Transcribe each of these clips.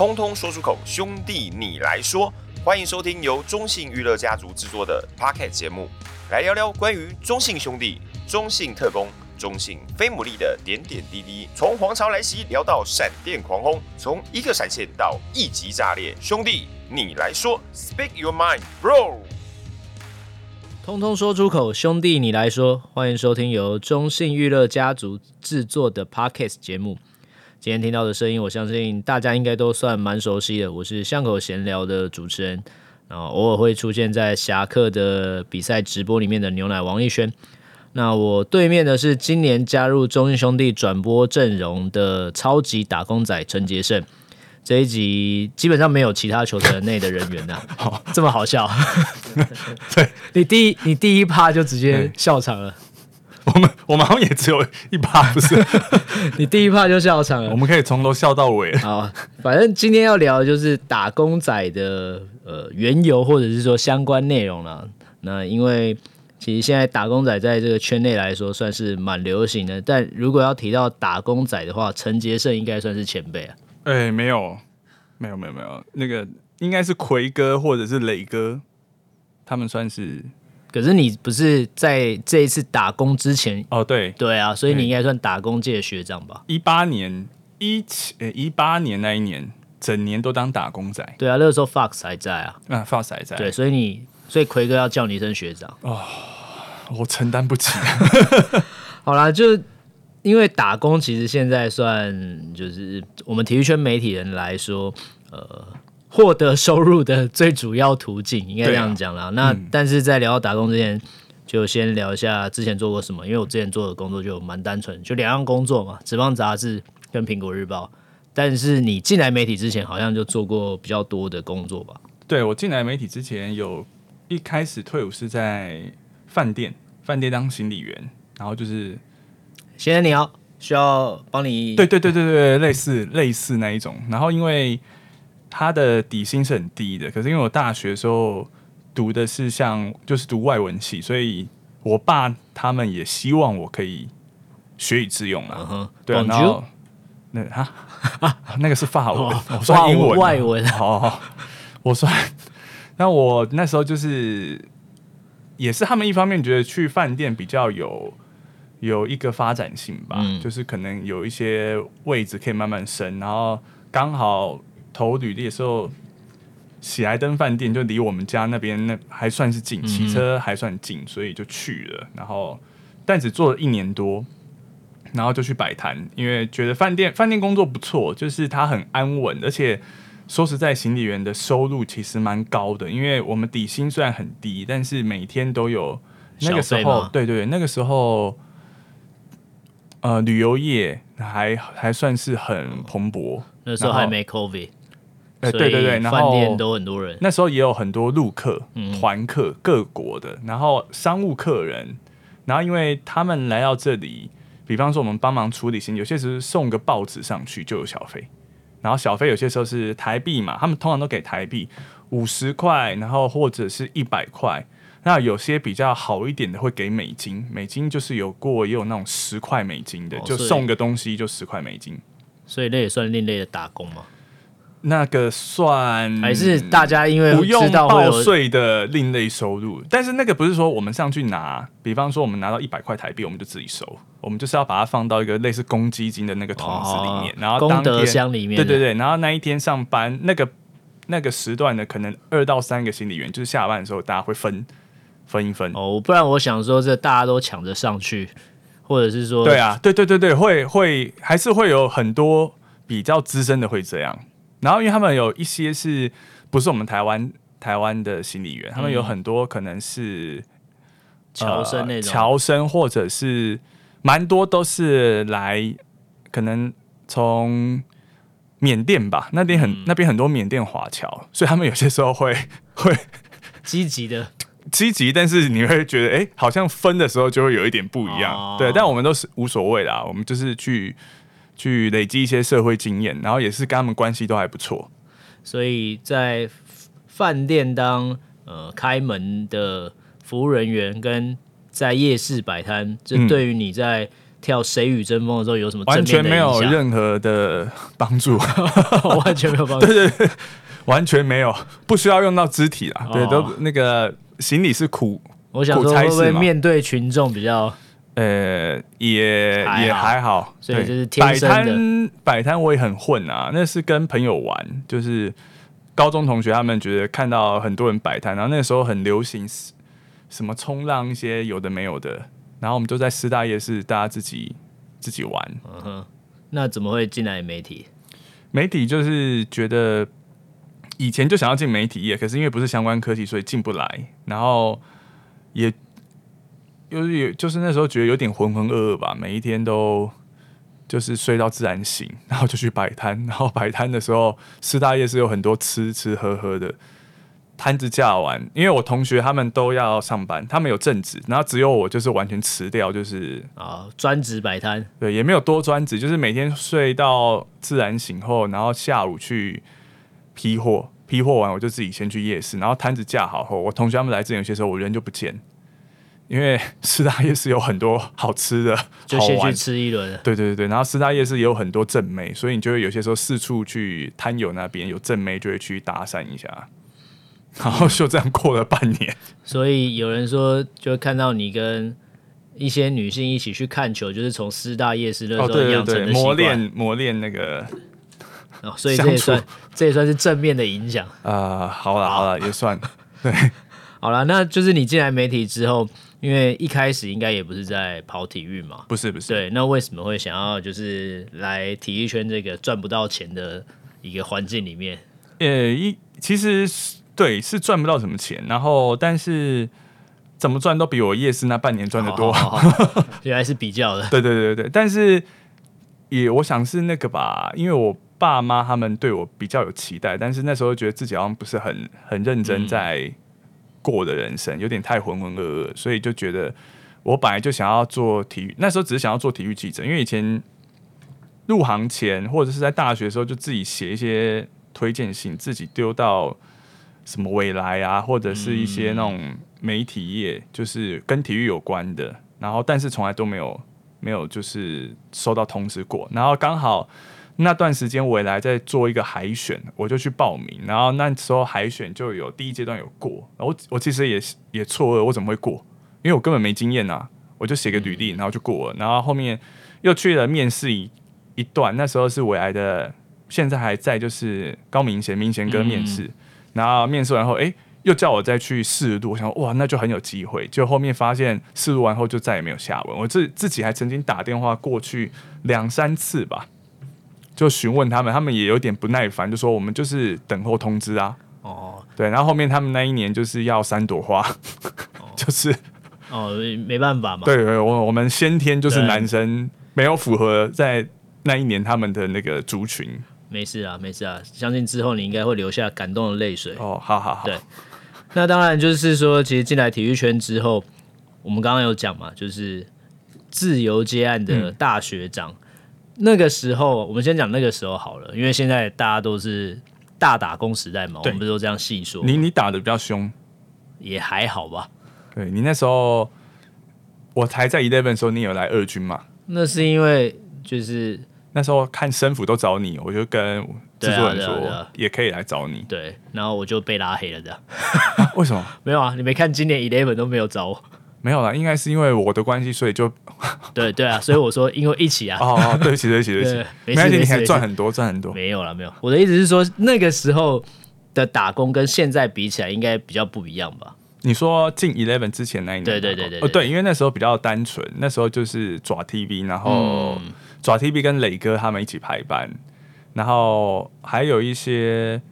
通通说出口，兄弟你来说。欢迎收听由中信娱乐家族制作的 Podcast 节目，来聊聊关于中信兄弟、中信特工、中信飞牡蛎的点点滴滴。从黄潮来袭聊到闪电狂轰，从一个闪现到一级炸裂，兄弟你来说，Speak your mind, bro。通通说出口，兄弟你来说。欢迎收听由中信娱乐家族制作的 Podcast 节目。今天听到的声音，我相信大家应该都算蛮熟悉的。我是巷口闲聊的主持人，然后偶尔会出现在侠客的比赛直播里面的牛奶王艺轩。那我对面的是今年加入中信兄弟转播阵容的超级打工仔陈杰胜。这一集基本上没有其他球队内的人员呐、啊，好这么好笑。对 你第一你第一趴就直接笑场了。我们我们好像也只有一趴，不是？你第一趴就笑场了，我们可以从头笑到尾。好，反正今天要聊的就是打工仔的呃缘由，或者是说相关内容了。那因为其实现在打工仔在这个圈内来说算是蛮流行的，但如果要提到打工仔的话，陈杰胜应该算是前辈啊。哎、欸，没有，没有，没有，没有，那个应该是奎哥或者是磊哥，他们算是。可是你不是在这一次打工之前哦？对对啊，所以你应该算打工界的学长吧？一八年一七呃一八年那一年，整年都当打工仔。对啊，那个时候 Fox 还在啊，啊 Fox 还在。对，所以你所以奎哥要叫你一声学长哦，我承担不起。好啦，就因为打工其实现在算就是我们体育圈媒体人来说，呃。获得收入的最主要途径，应该这样讲啦。啊、那、嗯、但是在聊到打工之前，就先聊一下之前做过什么。因为我之前做的工作就蛮单纯，就两样工作嘛，职棒杂志跟苹果日报。但是你进来媒体之前，好像就做过比较多的工作吧？对，我进来媒体之前，有一开始退伍是在饭店，饭店当行李员，然后就是先生你好需要帮你，对对对对对，类似类似那一种。然后因为他的底薪是很低的，可是因为我大学的时候读的是像就是读外文系，所以我爸他们也希望我可以学以致用啊。Uh huh. 对啊，然后那哈 那个是法文，我说英文外文。哦，我说，那我那时候就是也是他们一方面觉得去饭店比较有有一个发展性吧，嗯、就是可能有一些位置可以慢慢升，然后刚好。投履历的时候，喜来登饭店就离我们家那边那还算是近，骑车还算近，所以就去了。然后，但只做了一年多，然后就去摆摊，因为觉得饭店饭店工作不错，就是它很安稳，而且说实在，行李员的收入其实蛮高的，因为我们底薪虽然很低，但是每天都有那个时候，对，对对，那个时候，呃，旅游业还还算是很蓬勃，那时候还没 COVID。对对对，然后饭店都很多人，那时候也有很多陆客、团、嗯、客、各国的，然后商务客人，然后因为他们来到这里，比方说我们帮忙处理行李，有些时候送个报纸上去就有小费，然后小费有些时候是台币嘛，他们通常都给台币五十块，然后或者是一百块，那有些比较好一点的会给美金，美金就是有过也有那种十块美金的，哦、就送个东西就十块美金，所以那也算另类的打工嘛。那个算还是大家因为不用报税的另类收入，但是那个不是说我们上去拿，比方说我们拿到一百块台币，我们就自己收，我们就是要把它放到一个类似公积金的那个桶子里面，哦、然后功德箱里面，对对对，然后那一天上班那个那个时段的可能二到三个行李员，就是下班的时候大家会分分一分哦，不然我想说这大家都抢着上去，或者是说对啊，对对对对，会会还是会有很多比较资深的会这样。然后，因为他们有一些是不是我们台湾台湾的行李员，嗯、他们有很多可能是侨生那种。侨生，或者是蛮多都是来可能从缅甸吧，那边很、嗯、那边很多缅甸华侨，所以他们有些时候会 会积极的。积极，但是你会觉得哎，好像分的时候就会有一点不一样，哦、对，但我们都是无所谓啦，我们就是去。去累积一些社会经验，然后也是跟他们关系都还不错，所以在饭店当呃开门的服务人员，跟在夜市摆摊，这对于你在跳谁与争锋的时候有什么完全没有任何的帮助，完全没有帮助，对对对，完全没有，不需要用到肢体啦，对，都那个行李是苦，我想说会不会面对群众比较，呃，也也还好，所以就是摆摊摆摊我也很混啊，那是跟朋友玩，就是高中同学他们觉得看到很多人摆摊，然后那时候很流行什么冲浪一些有的没有的。然后我们就在师大夜市，大家自己自己玩。嗯哼，那怎么会进来媒体？媒体就是觉得以前就想要进媒体业，可是因为不是相关科技，所以进不来。然后也又有就是那时候觉得有点浑浑噩噩吧，每一天都就是睡到自然醒，然后就去摆摊。然后摆摊的时候，四大夜市有很多吃吃喝喝的。摊子架完，因为我同学他们都要上班，他们有正职，然后只有我就是完全辞掉，就是啊专职摆摊，对，也没有多专职，就是每天睡到自然醒后，然后下午去批货，批货完我就自己先去夜市，然后摊子架好后，我同学他们来之前有些时候我人就不见，因为师大夜市有很多好吃的，就先去吃一轮，对对对对，然后师大夜市也有很多正妹，所以你就会有些时候四处去摊友那边有正妹就会去搭讪一下。然后就这样过了半年，所以有人说，就看到你跟一些女性一起去看球，就是从师大夜市那时候养成的磨练磨练那个，哦，所以这也算这也算是正面的影响啊。好了好了，也算对。好了，那就是你进来媒体之后，因为一开始应该也不是在跑体育嘛，不是不是。对，那为什么会想要就是来体育圈这个赚不到钱的一个环境里面？呃，一其实。对，是赚不到什么钱，然后但是怎么赚都比我夜市那半年赚的多。好 原来是比较的。对对对对，但是也我想是那个吧，因为我爸妈他们对我比较有期待，但是那时候觉得自己好像不是很很认真在过的人生，有点太浑浑噩噩，所以就觉得我本来就想要做体育，那时候只是想要做体育记者，因为以前入行前或者是在大学的时候就自己写一些推荐信，自己丢到。什么未来啊，或者是一些那种媒体业，就是跟体育有关的，然后但是从来都没有没有就是收到通知过，然后刚好那段时间未来在做一个海选，我就去报名，然后那时候海选就有第一阶段有过，我我其实也也错愕，我怎么会过？因为我根本没经验啊，我就写个履历，然后就过了，然后后面又去了面试一一段，那时候是未来的，现在还在就是高明贤明贤哥面试。嗯然后面试完后，哎，又叫我再去试录，我想哇，那就很有机会。就后面发现试录完后就再也没有下文。我自自己还曾经打电话过去两三次吧，就询问他们，他们也有点不耐烦，就说我们就是等候通知啊。哦，对。然后后面他们那一年就是要三朵花，哦、就是哦，没办法嘛。对对，我我们先天就是男生，没有符合在那一年他们的那个族群。没事啊，没事啊，相信之后你应该会留下感动的泪水。哦，好好好。对，那当然就是说，其实进来体育圈之后，我们刚刚有讲嘛，就是自由接案的大学长。嗯、那个时候，我们先讲那个时候好了，因为现在大家都是大打工时代嘛，对我们不是都这样细说。你你打的比较凶，也还好吧。对，你那时候，我还在 Eleven 的时候，你有来二军嘛？那是因为就是。那时候看生辅都找你，我就跟制作人说，也可以来找你。对，然后我就被拉黑了，这样。啊、为什么？没有啊，你没看今年 Eleven 都没有找我。没有啦，应该是因为我的关系，所以就。对对啊，所以我说因为一起啊。哦哦，对不起对不起对不起，没关系，你还赚很多赚很多。没有了没有，我的意思是说那个时候的打工跟现在比起来，应该比较不一样吧？你说进 Eleven 之前那一年？对对对对，哦对，因为那时候比较单纯，那时候就是爪 TV，然后。嗯爪 TV 跟磊哥他们一起排班，然后还有一些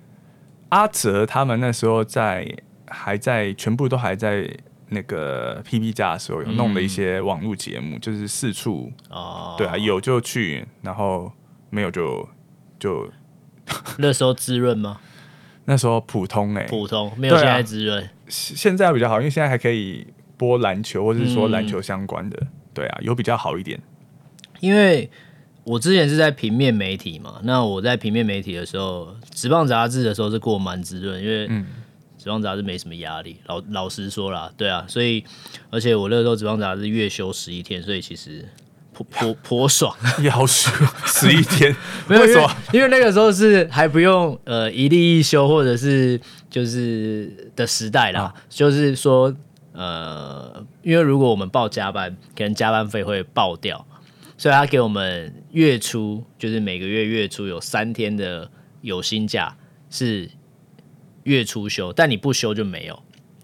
阿泽他们那时候在还在全部都还在那个 PP 家的时候，有弄了一些网络节目，嗯、就是四处哦，对啊，有就去，然后没有就就 那时候滋润吗？那时候普通哎、欸，普通没有现在滋润、啊，现在比较好，因为现在还可以播篮球或者是说篮球相关的，嗯、对啊，有比较好一点。因为我之前是在平面媒体嘛，那我在平面媒体的时候，职棒杂志的时候是过蛮滋润，因为职棒杂志没什么压力，老老实说啦，对啊，所以而且我那时候职棒杂志月休十一天，所以其实颇颇颇爽，也好爽，十一天，没有为什么？因为那个时候是还不用呃一例一休或者是就是的时代啦，啊、就是说呃，因为如果我们报加班，可能加班费会爆掉，所以他给我们月初就是每个月月初有三天的有薪假是月初休，但你不休就没有。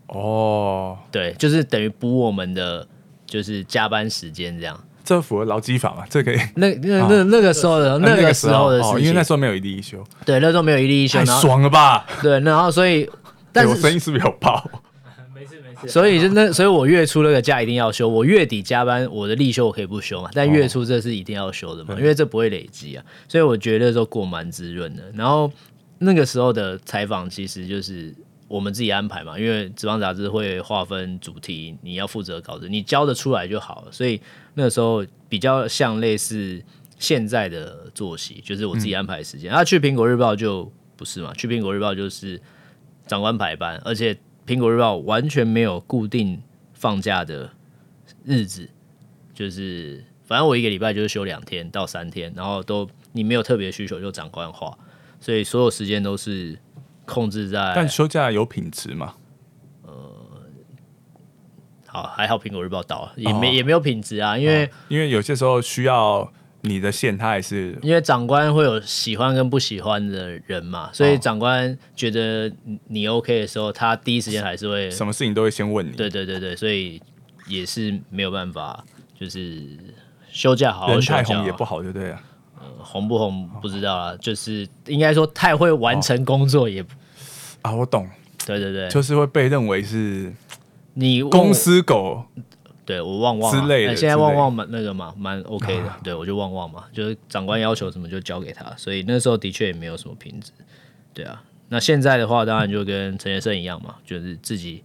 哦，对，就是等于补我们的就是加班时间这样，这符合劳基法嘛？这可以？那那那那个时候的那个时候的事情，因为那时候没有一例一休，对，那时候没有一例一休，太爽了吧？对，然后所以，但是我声音是不是有爆？没事没事。所以就那，所以我月初那个假一定要休，我月底加班我的例休我可以不休嘛，但月初这是一定要休的嘛，因为这不会累积啊，所以我觉得说过蛮滋润的。然后那个时候的采访其实就是。我们自己安排嘛，因为职棒杂志会划分主题，你要负责稿子，你交得出来就好了。所以那个时候比较像类似现在的作息，就是我自己安排时间。嗯、啊，去苹果日报就不是嘛，去苹果日报就是长官排班，而且苹果日报完全没有固定放假的日子，就是反正我一个礼拜就是休两天到三天，然后都你没有特别需求就长官画，所以所有时间都是。控制在，但休假有品质吗？呃，好，还好苹果日报倒了，也没、哦、也没有品质啊，因为、哦、因为有些时候需要你的线，他还是因为长官会有喜欢跟不喜欢的人嘛，所以长官觉得你 OK 的时候，他第一时间还是会什么事情都会先问你。对对对对，所以也是没有办法，就是休假好好休假，人太红也不好，对不对啊？红不红不知道啊，就是应该说太会完成工作也啊，我懂，对对对，就是会被认为是你公司狗，对我旺旺之类的，现在旺旺蛮那个嘛，蛮 OK 的，对我就旺旺嘛，就是长官要求什么就交给他，所以那时候的确也没有什么品质，对啊，那现在的话当然就跟陈先生一样嘛，就是自己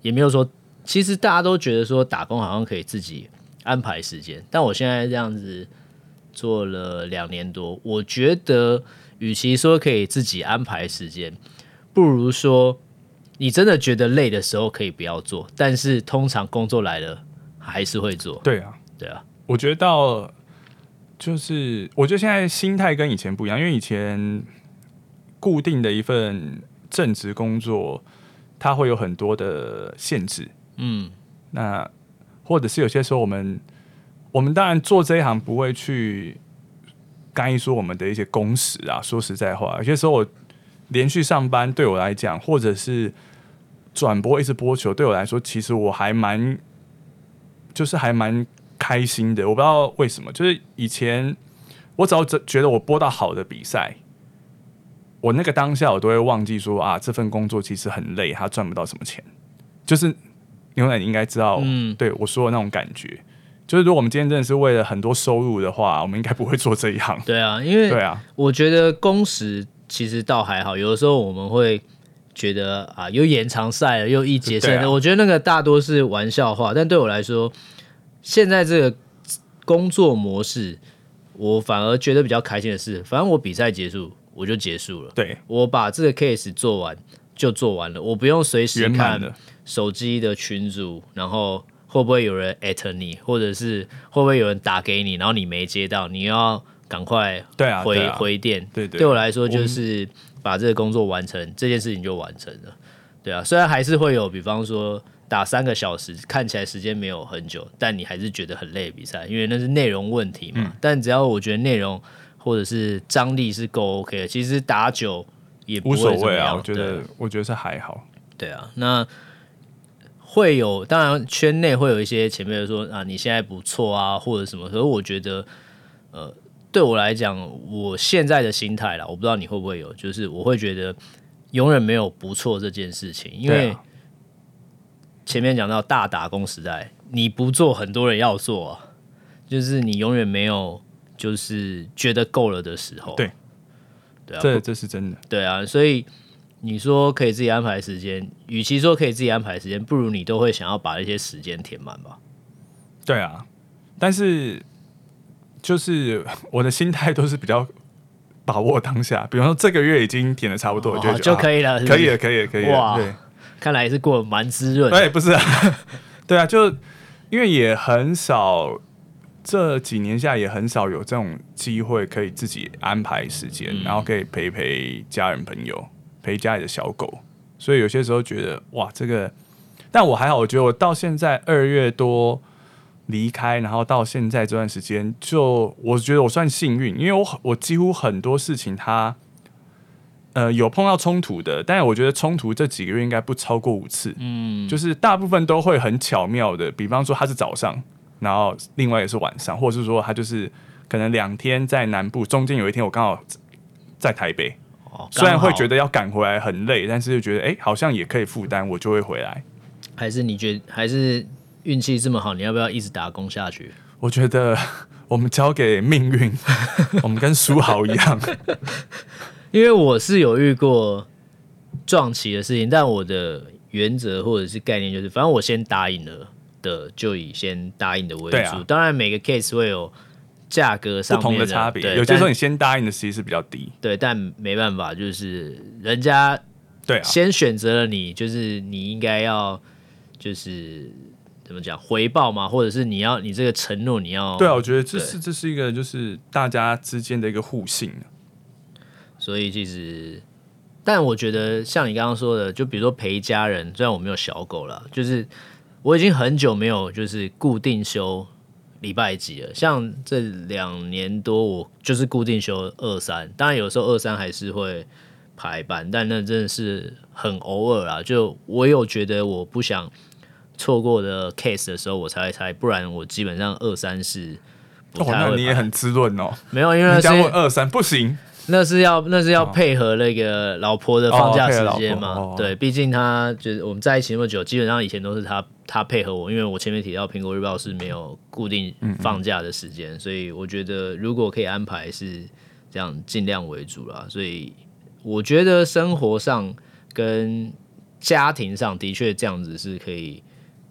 也没有说，其实大家都觉得说打工好像可以自己安排时间，但我现在这样子。做了两年多，我觉得，与其说可以自己安排时间，不如说你真的觉得累的时候可以不要做，但是通常工作来了还是会做。对啊，对啊，我觉得到就是，我觉得现在心态跟以前不一样，因为以前固定的一份正职工作，它会有很多的限制。嗯，那或者是有些时候我们。我们当然做这一行不会去干预说我们的一些工时啊。说实在话，有些时候我连续上班对我来讲，或者是转播一直播球，对我来说，其实我还蛮就是还蛮开心的。我不知道为什么，就是以前我只要觉得我播到好的比赛，我那个当下我都会忘记说啊，这份工作其实很累，他赚不到什么钱。就是牛奶，你应该知道，嗯，对我说的那种感觉。就是如果我们今天真的是为了很多收入的话，我们应该不会做这一行。对啊，因为对啊，我觉得工时其实倒还好。有的时候我们会觉得啊，又延长赛了，又一节胜的，啊、我觉得那个大多是玩笑话。但对我来说，现在这个工作模式，我反而觉得比较开心的是，反正我比赛结束我就结束了。对，我把这个 case 做完就做完了，我不用随时看手机的群组，然后。会不会有人艾特你，或者是会不会有人打给你，然后你没接到，你要赶快回对啊对啊回电。对对，对我来说就是把这个工作完成，这件事情就完成了。对啊，虽然还是会有，比方说打三个小时，看起来时间没有很久，但你还是觉得很累比赛，因为那是内容问题嘛。嗯、但只要我觉得内容或者是张力是够 OK 的，其实打久也无所谓啊。我觉得我觉得是还好。对啊，那。会有，当然圈内会有一些前辈说啊，你现在不错啊，或者什么。可是我觉得，呃，对我来讲，我现在的心态啦，我不知道你会不会有，就是我会觉得永远没有不错这件事情，因为前面讲到大打工时代，你不做，很多人要做啊，就是你永远没有就是觉得够了的时候。对，对啊，这这是真的。对啊，所以。你说可以自己安排时间，与其说可以自己安排时间，不如你都会想要把一些时间填满吧？对啊，但是就是我的心态都是比较把握当下。比方说这个月已经填的差不多，哦、就就可以了可以了，可以了，可以了。哇，对，看来也是过得蛮滋润。对，不是啊，对啊，就因为也很少这几年下也很少有这种机会可以自己安排时间，嗯、然后可以陪陪家人朋友，陪家里的小狗。所以有些时候觉得哇，这个，但我还好，我觉得我到现在二月多离开，然后到现在这段时间，就我觉得我算幸运，因为我我几乎很多事情它。呃，有碰到冲突的，但我觉得冲突这几个月应该不超过五次。嗯，就是大部分都会很巧妙的，比方说他是早上，然后另外也是晚上，或者是说他就是可能两天在南部，中间有一天我刚好在台北。哦，虽然会觉得要赶回来很累，但是就觉得哎、欸，好像也可以负担，我就会回来。还是你觉得还是运气这么好，你要不要一直打工下去？我觉得我们交给命运，我们跟书豪一样。因为我是有遇过撞期的事情，但我的原则或者是概念就是，反正我先答应了的，就以先答应的为主。啊、当然，每个 case 会有价格上面的，不同的差别。有些时候你先答应的其实是比较低，对，但没办法，就是人家对先选择了你，就是你应该要就是怎么讲回报嘛，或者是你要你这个承诺你要。对啊，我觉得这是这是一个就是大家之间的一个互信。所以其实，但我觉得像你刚刚说的，就比如说陪家人，虽然我没有小狗了，就是我已经很久没有就是固定休礼拜几了。像这两年多，我就是固定休二三，当然有时候二三还是会排班，但那真的是很偶尔啊。就我有觉得我不想错过的 case 的时候，我才会猜，不然我基本上二三是。哦，那你也很滋润哦。没有，因为这样二三不行。那是要那是要配合那个老婆的放假时间嘛？哦、对，毕竟他就是我们在一起那么久，基本上以前都是他他配合我，因为我前面提到苹果日报是没有固定放假的时间，嗯嗯，所以我觉得如果可以安排是这样，尽量为主啦。所以我觉得生活上跟家庭上的确这样子是可以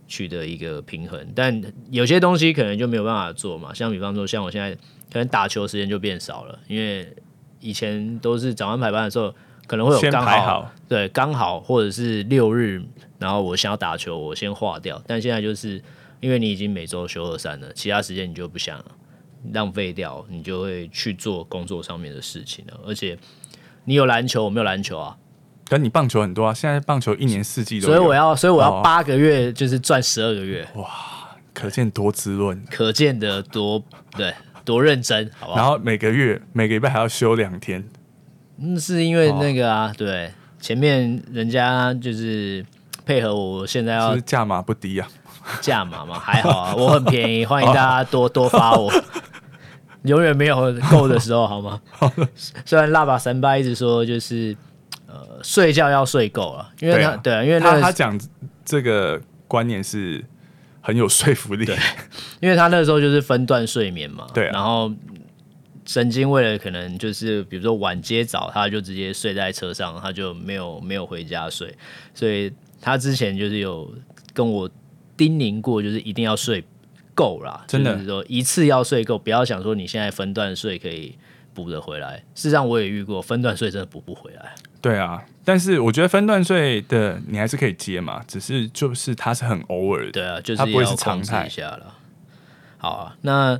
取得一个平衡，但有些东西可能就没有办法做嘛。像比方说，像我现在可能打球时间就变少了，因为。以前都是早安排班的时候，可能会有刚好，好对刚好或者是六日，然后我想要打球，我先划掉。但现在就是因为你已经每周休二三了，其他时间你就不想浪费掉，你就会去做工作上面的事情了。而且你有篮球，我没有篮球啊。跟你棒球很多啊，现在棒球一年四季都有。所以我要，所以我要八个月就是赚十二个月。哇，可见多滋润，可见的多对。多认真，好不好？然后每个月每个礼拜还要休两天，嗯，是因为那个啊，哦、对，前面人家就是配合我，现在要价码不低啊，价码嘛还好啊，我很便宜，欢迎大家多、哦、多发我，永远没有够的时候，好吗？虽然辣爸三八一直说就是呃睡觉要睡够了，因为他对因为、那个、他他讲这个观念是。很有说服力，对，因为他那个时候就是分段睡眠嘛，对、啊，然后神经为了可能就是比如说晚接早，他就直接睡在车上，他就没有没有回家睡，所以他之前就是有跟我叮咛过，就是一定要睡够啦，真的，就是说一次要睡够，不要想说你现在分段睡可以补得回来，事实上我也遇过分段睡真的补不回来，对啊。但是我觉得分段睡的你还是可以接嘛，只是就是它是很偶尔的，对啊，就是要控制一下了。好啊，那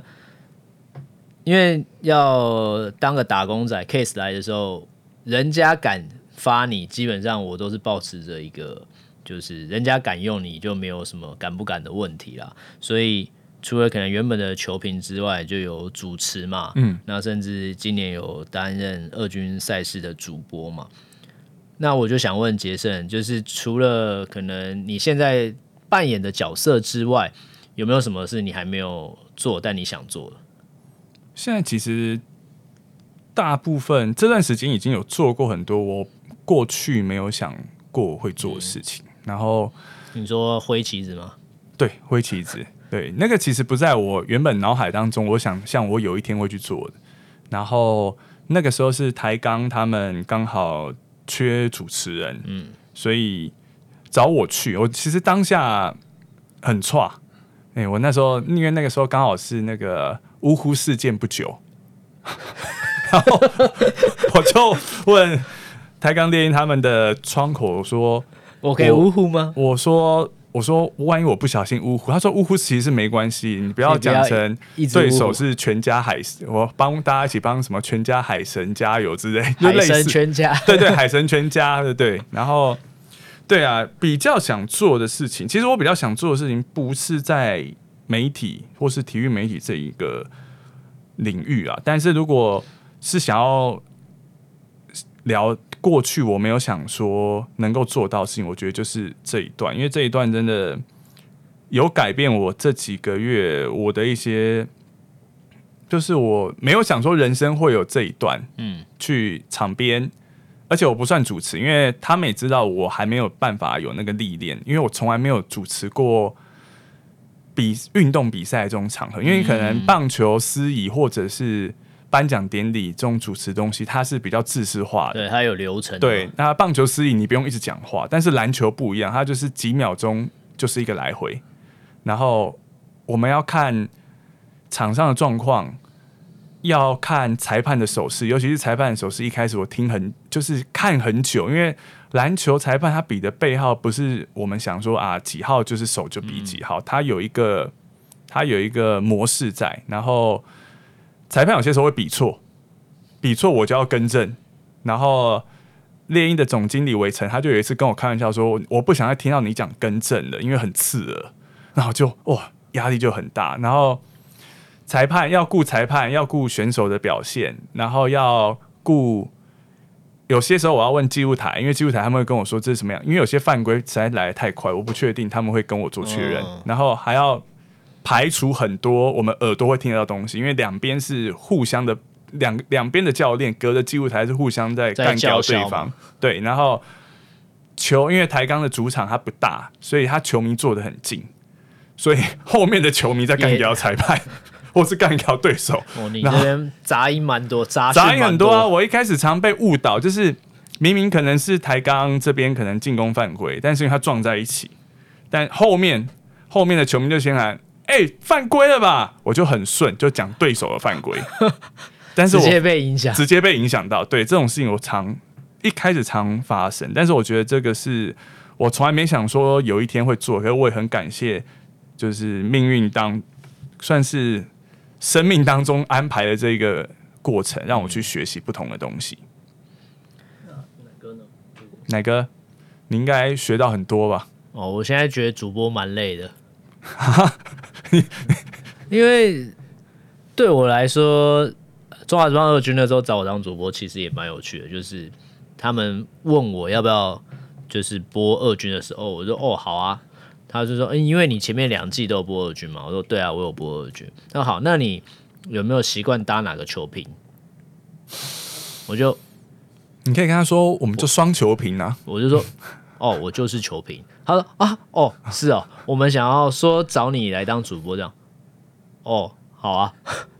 因为要当个打工仔，case 来的时候，人家敢发你，基本上我都是保持着一个，就是人家敢用你就没有什么敢不敢的问题啦。所以除了可能原本的球评之外，就有主持嘛，嗯，那甚至今年有担任二军赛事的主播嘛。那我就想问杰森，就是除了可能你现在扮演的角色之外，有没有什么是你还没有做但你想做的？现在其实大部分这段时间已经有做过很多我过去没有想过会做的事情。嗯、然后你说挥旗子吗？对，挥旗子，对，那个其实不在我原本脑海当中，我想像我有一天会去做的。然后那个时候是台钢他们刚好。缺主持人，嗯，所以找我去。我其实当下很差，哎、欸，我那时候因为那个时候刚好是那个呜呼事件不久，然后我就问台钢电影他们的窗口说：“我可以呜呼吗？”我说：“我说万一我不小心呜呼，他说呜呼其实是没关系，你不要讲成对手是全家海，我帮大家一起帮什么全家海神加油之类，海神全家，对对，海神全家，对对。然后对啊，比较想做的事情，其实我比较想做的事情不是在媒体或是体育媒体这一个领域啊，但是如果是想要聊。过去我没有想说能够做到的事情，我觉得就是这一段，因为这一段真的有改变我这几个月我的一些，就是我没有想说人生会有这一段，嗯，去场边，而且我不算主持，因为他们也知道我还没有办法有那个历练，因为我从来没有主持过比运动比赛这种场合，因为可能棒球、司仪或者是。颁奖典礼这种主持东西，它是比较制式化的，对，它有流程。对，那棒球司仪你不用一直讲话，但是篮球不一样，它就是几秒钟就是一个来回，然后我们要看场上的状况，要看裁判的手势，尤其是裁判的手势，一开始我听很就是看很久，因为篮球裁判他比的背号不是我们想说啊几号就是手就比几号，他、嗯、有一个他有一个模式在，然后。裁判有些时候会比错，比错我就要更正。然后猎鹰的总经理韦晨他就有一次跟我开玩笑说：“我不想再听到你讲更正了，因为很刺耳。”然后就哇，压力就很大。然后裁判要顾裁判，要顾选手的表现，然后要顾。有些时候我要问记录台，因为记录台他们会跟我说这是什么样。因为有些犯规实在来得太快，我不确定他们会跟我做确认。哦、然后还要。排除很多我们耳朵会听得到东西，因为两边是互相的，两两边的教练隔着记录台是互相在干掉对方。对，然后球因为台钢的主场它不大，所以他球迷坐得很近，所以 后面的球迷在干掉裁判，或是干掉对手。哦，你这边杂音蛮多，杂杂音很多啊！我一开始常被误导，就是明明可能是台钢这边可能进攻犯规，但是因为他撞在一起，但后面后面的球迷就先喊。哎、欸，犯规了吧？我就很顺，就讲对手的犯规，但是我直接被影响，直接被影响到。对这种事情，我常一开始常发生，但是我觉得这个是我从来没想说有一天会做，可是我也很感谢，就是命运当算是生命当中安排的这个过程，让我去学习不同的东西。哪个呢？哪哥？你应该学到很多吧？哦，我现在觉得主播蛮累的。因为对我来说，中华职棒二军那时候找我当主播，其实也蛮有趣的。就是他们问我要不要，就是播二军的时候，我说哦好啊。他就说，嗯，因为你前面两季都有播二军嘛。我说对啊，我有播二军。那好，那你有没有习惯搭哪个球评？我就你可以跟他说，我们就双球评啊。我就说。哦，我就是球评。他说啊，哦，是哦，我们想要说找你来当主播这样。哦，好啊，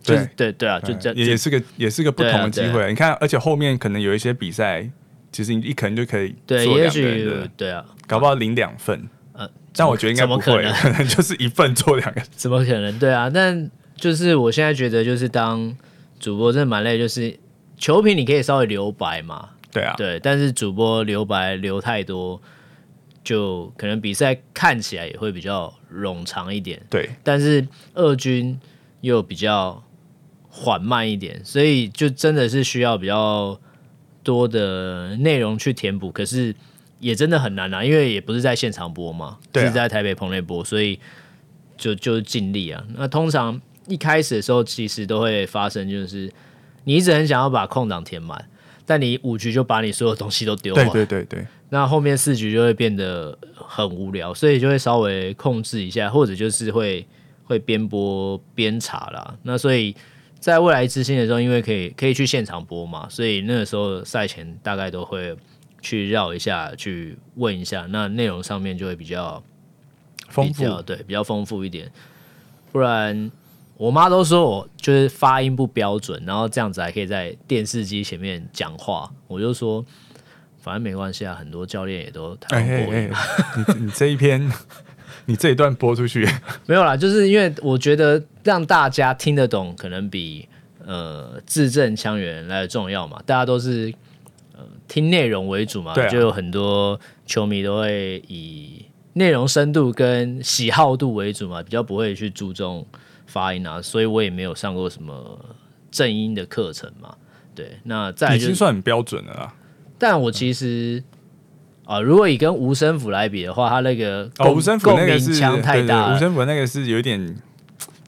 就是、对对对啊，就这样，也是个也是个不同的机会。你看，而且后面可能有一些比赛，其实你一可能就可以对，也许对啊，搞不好领两份。呃，但我觉得应该不会，可能，可能就是一份做两个。怎么可能？对啊，但就是我现在觉得，就是当主播真的蛮累，就是球评你可以稍微留白嘛。对啊，对，但是主播留白留太多，就可能比赛看起来也会比较冗长一点。对，但是二军又比较缓慢一点，所以就真的是需要比较多的内容去填补。可是也真的很难啊，因为也不是在现场播嘛，是在台北棚内播，所以就就尽力啊。那通常一开始的时候，其实都会发生，就是你一直很想要把空档填满。但你五局就把你所有东西都丢了，对对对对，那后面四局就会变得很无聊，所以就会稍微控制一下，或者就是会会边播边查啦。那所以在未来之星的时候，因为可以可以去现场播嘛，所以那个时候赛前大概都会去绕一下，去问一下，那内容上面就会比较丰富，对，比较丰富一点，不然。我妈都说我就是发音不标准，然后这样子还可以在电视机前面讲话。我就说，反正没关系啊，很多教练也都谈过。哎哎哎，你 你这一篇，你这一段播出去没有啦？就是因为我觉得让大家听得懂，可能比呃字正腔圆来的重要嘛。大家都是呃听内容为主嘛，啊，就有很多球迷都会以。内容深度跟喜好度为主嘛，比较不会去注重发音啊，所以我也没有上过什么正音的课程嘛。对，那再来、就是、已经算很标准了啦。但我其实啊、呃，如果以跟无声谱来比的话，他那个共、哦、无声谱那个是腔太大对对对，无声谱那个是有点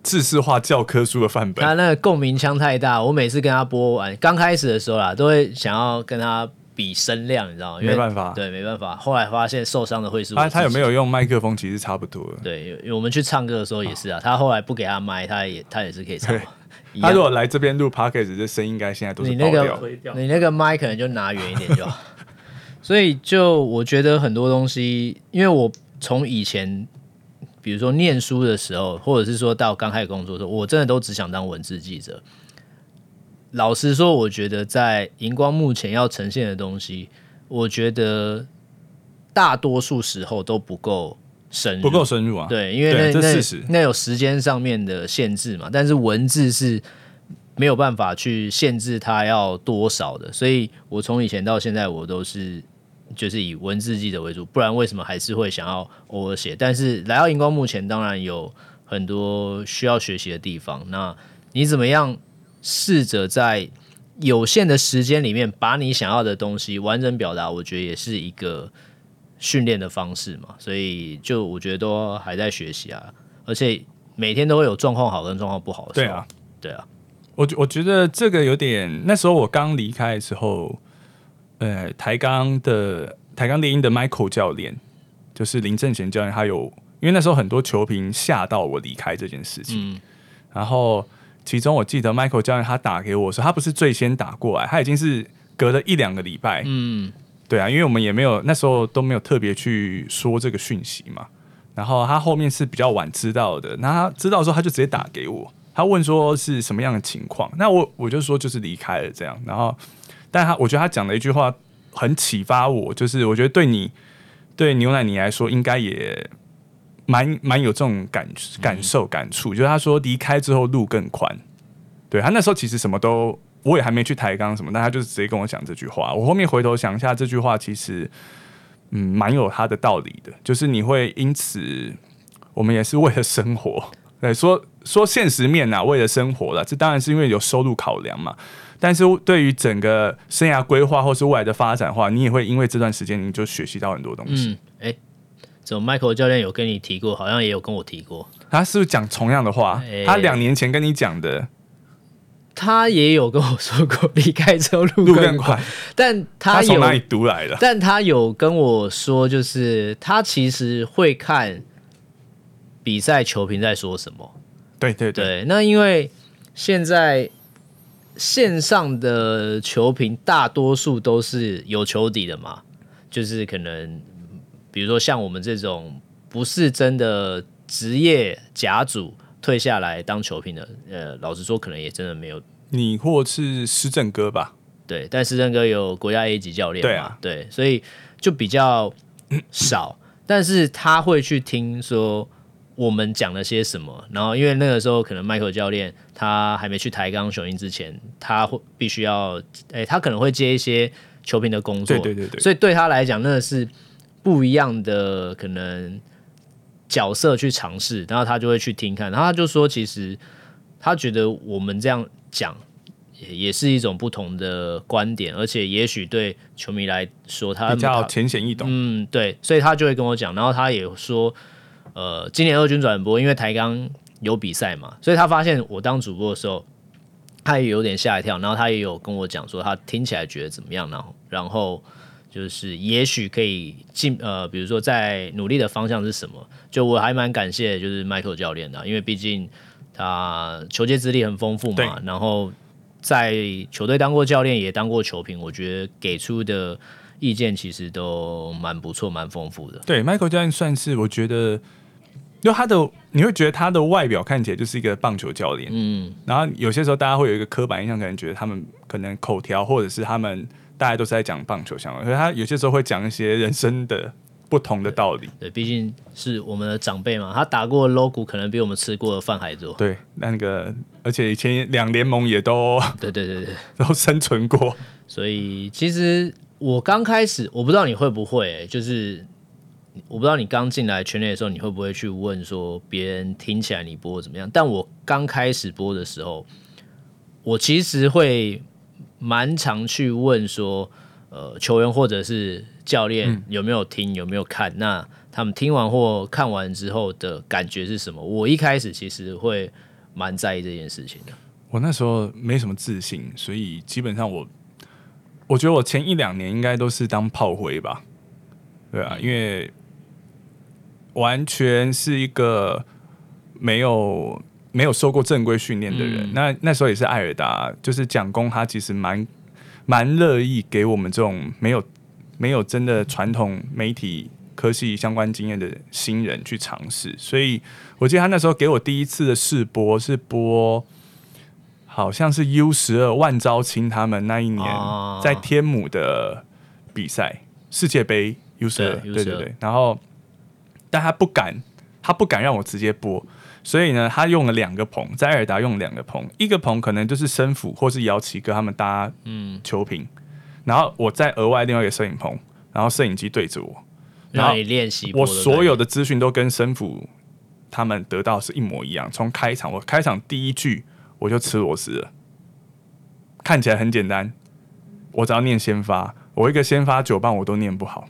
制式化教科书的范本。他那个共鸣腔太大，我每次跟他播完，刚开始的时候啦，都会想要跟他比声量，你知道吗？没办法，对，没办法。后来发现受伤的会是我。他他有没有用麦克风？其实差不多。对，因为我们去唱歌的时候也是啊，他后来不给他麦，他也他也是可以唱。他如果来这边录 podcast，这声音应该现在都是。你那个你那个麦可能就拿远一点就好。所以就我觉得很多东西，因为我从以前，比如说念书的时候，或者是说到刚开始工作的时候，我真的都只想当文字记者。老实说，我觉得在荧光幕前要呈现的东西，我觉得大多数时候都不够。深入不够深入啊！对，因为那那那有时间上面的限制嘛，但是文字是没有办法去限制它要多少的，所以我从以前到现在我都是就是以文字记者为主，不然为什么还是会想要偶尔写？但是来到荧光幕前，当然有很多需要学习的地方。那你怎么样试着在有限的时间里面把你想要的东西完整表达？我觉得也是一个。训练的方式嘛，所以就我觉得都还在学习啊，而且每天都会有状况好跟状况不好的时候。对啊，对啊，我我觉得这个有点，那时候我刚离开的时候，呃，台钢的台钢猎鹰的 Michael 教练，就是林正贤教练，他有因为那时候很多球评吓到我离开这件事情，嗯，然后其中我记得 Michael 教练他打给我说，他不是最先打过来，他已经是隔了一两个礼拜，嗯。对啊，因为我们也没有那时候都没有特别去说这个讯息嘛。然后他后面是比较晚知道的，那他知道的时候他就直接打给我，他问说是什么样的情况。那我我就说就是离开了这样。然后，但他我觉得他讲了一句话很启发我，就是我觉得对你对牛奶你来说应该也蛮蛮有这种感感受感触，就是他说离开之后路更宽。对，他那时候其实什么都。我也还没去抬杠什么，但他就是直接跟我讲这句话。我后面回头想一下，这句话其实嗯蛮有他的道理的。就是你会因此，我们也是为了生活，对，说说现实面呐、啊，为了生活了。这当然是因为有收入考量嘛。但是对于整个生涯规划或是未来的发展的话，你也会因为这段时间你就学习到很多东西。怎么 Michael 教练有跟你提过？好像也有跟我提过。他是不是讲同样的话？欸、他两年前跟你讲的。他也有跟我说过，离开之后路更快，但他从哪里读来的？但他有跟我说，就是他其实会看比赛球评在说什么。对对对，对，那因为现在线上的球评大多数都是有球底的嘛，就是可能比如说像我们这种不是真的职业甲组。退下来当球评的，呃，老实说，可能也真的没有。你或是施正哥吧？对，但施正哥有国家 A 级教练嘛？对啊，对，所以就比较少。但是他会去听说我们讲了些什么，然后因为那个时候可能 Michael 教练他还没去台钢雄鹰之前，他会必须要，哎，他可能会接一些球评的工作，对对对对，所以对他来讲，那是不一样的可能。角色去尝试，然后他就会去听看，然后他就说，其实他觉得我们这样讲也也是一种不同的观点，而且也许对球迷来说，他比较浅显易懂。嗯，对，所以他就会跟我讲，然后他也说，呃，今年二军转播，因为台钢有比赛嘛，所以他发现我当主播的时候，他也有点吓一跳，然后他也有跟我讲说，他听起来觉得怎么样，然后，然后。就是也许可以进呃，比如说在努力的方向是什么？就我还蛮感谢就是 Michael 教练的，因为毕竟他球界资历很丰富嘛，然后在球队当过教练，也当过球评，我觉得给出的意见其实都蛮不错、蛮丰富的。对，Michael 教练算是我觉得，因为他的你会觉得他的外表看起来就是一个棒球教练，嗯，然后有些时候大家会有一个刻板印象，可能觉得他们可能口条或者是他们。大家都是在讲棒球相关，所以他有些时候会讲一些人生的不同的道理。对，毕竟是我们的长辈嘛，他打过的 logo 可能比我们吃过的饭还多。对，那个而且以前两联盟也都对对对对 都生存过。所以其实我刚开始我不知道你会不会、欸，就是我不知道你刚进来圈内的时候，你会不会去问说别人听起来你播怎么样？但我刚开始播的时候，我其实会蛮常去问说，呃，球员或者是教练有没有听，有没有看？那他们听完或看完之后的感觉是什么？我一开始其实会蛮在意这件事情的。我那时候没什么自信，所以基本上我，我觉得我前一两年应该都是当炮灰吧。对啊，因为。完全是一个没有没有受过正规训练的人。嗯、那那时候也是艾尔达，就是蒋公，他其实蛮蛮乐意给我们这种没有没有真的传统媒体科系相关经验的新人去尝试。所以我记得他那时候给我第一次的试播是播，好像是 U 十二万昭清他们那一年在天母的比赛，世界杯 U 十二，对对对，然后。但他不敢，他不敢让我直接播，所以呢，他用了两个棚，在爱尔达用了两个棚，一个棚可能就是生辅或是姚奇哥他们搭嗯球评，然后我再额外另外一个摄影棚，然后摄影机对着我，然后练习，我所有的资讯都跟生辅他们得到是一模一样。从开场，我开场第一句我就吃螺丝了，看起来很简单，我只要念先发，我一个先发九棒我都念不好。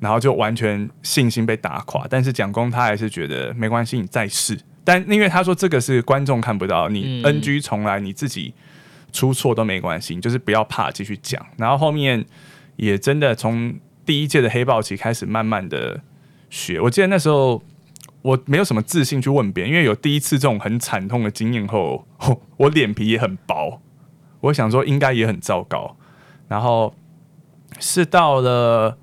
然后就完全信心被打垮，但是蒋公他还是觉得没关系，你再试。但因为他说这个是观众看不到，你 NG 重来，你自己出错都没关系，你就是不要怕，继续讲。然后后面也真的从第一届的黑豹旗开始慢慢的学。我记得那时候我没有什么自信去问别人，因为有第一次这种很惨痛的经验后，我脸皮也很薄。我想说应该也很糟糕。然后是到了。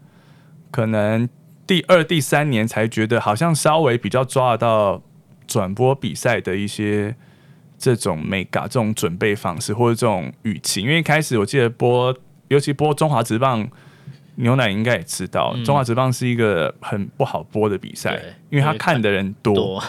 可能第二、第三年才觉得好像稍微比较抓得到转播比赛的一些这种美感、这种准备方式或者这种语气。因为一开始我记得播，尤其播中华职棒，牛奶应该也知道，嗯、中华职棒是一个很不好播的比赛，因为他看的人多。多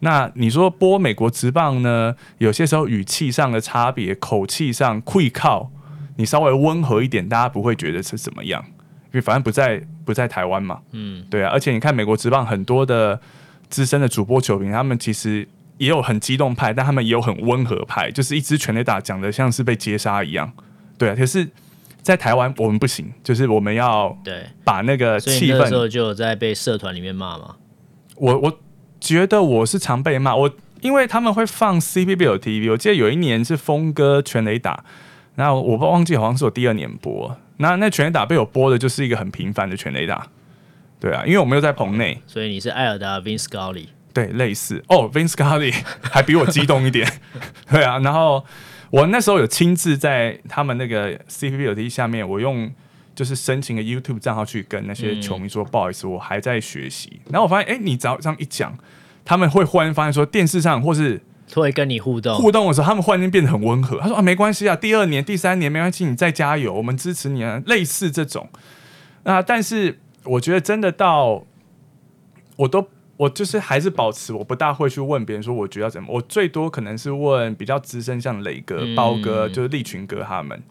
那你说播美国职棒呢？有些时候语气上的差别、口气上会靠你稍微温和一点，大家不会觉得是怎么样。因为反正不在不在台湾嘛，嗯，对啊，而且你看美国职棒很多的资深的主播球评，他们其实也有很激动派，但他们也有很温和派，就是一支全垒打讲的像是被接杀一样，对啊。可是，在台湾我们不行，就是我们要对把那个气氛，那时候就有在被社团里面骂嘛。我我觉得我是常被骂，我因为他们会放 CBBL TV，我记得有一年是峰哥全雷打，然后我忘记好像是我第二年播。那那全垒打被我播的就是一个很平凡的全垒打，对啊，因为我没有在棚内，所以你是艾尔达 Vin Scully，对，类似哦，Vin Scully 还比我激动一点，对啊，然后我那时候有亲自在他们那个 CPBL 下面，我用就是申请个 YouTube 账号去跟那些球迷说，嗯、不好意思，我还在学习。然后我发现，哎，你只要这样一讲，他们会忽然发现说电视上或是。会跟你互动，互动的时候，他们忽然间变得很温和。他说啊，没关系啊，第二年、第三年没关系，你再加油，我们支持你啊。类似这种啊，但是我觉得真的到，我都我就是还是保持，我不大会去问别人说，我觉得要怎么。我最多可能是问比较资深，像磊哥、包哥，就是利群哥他们。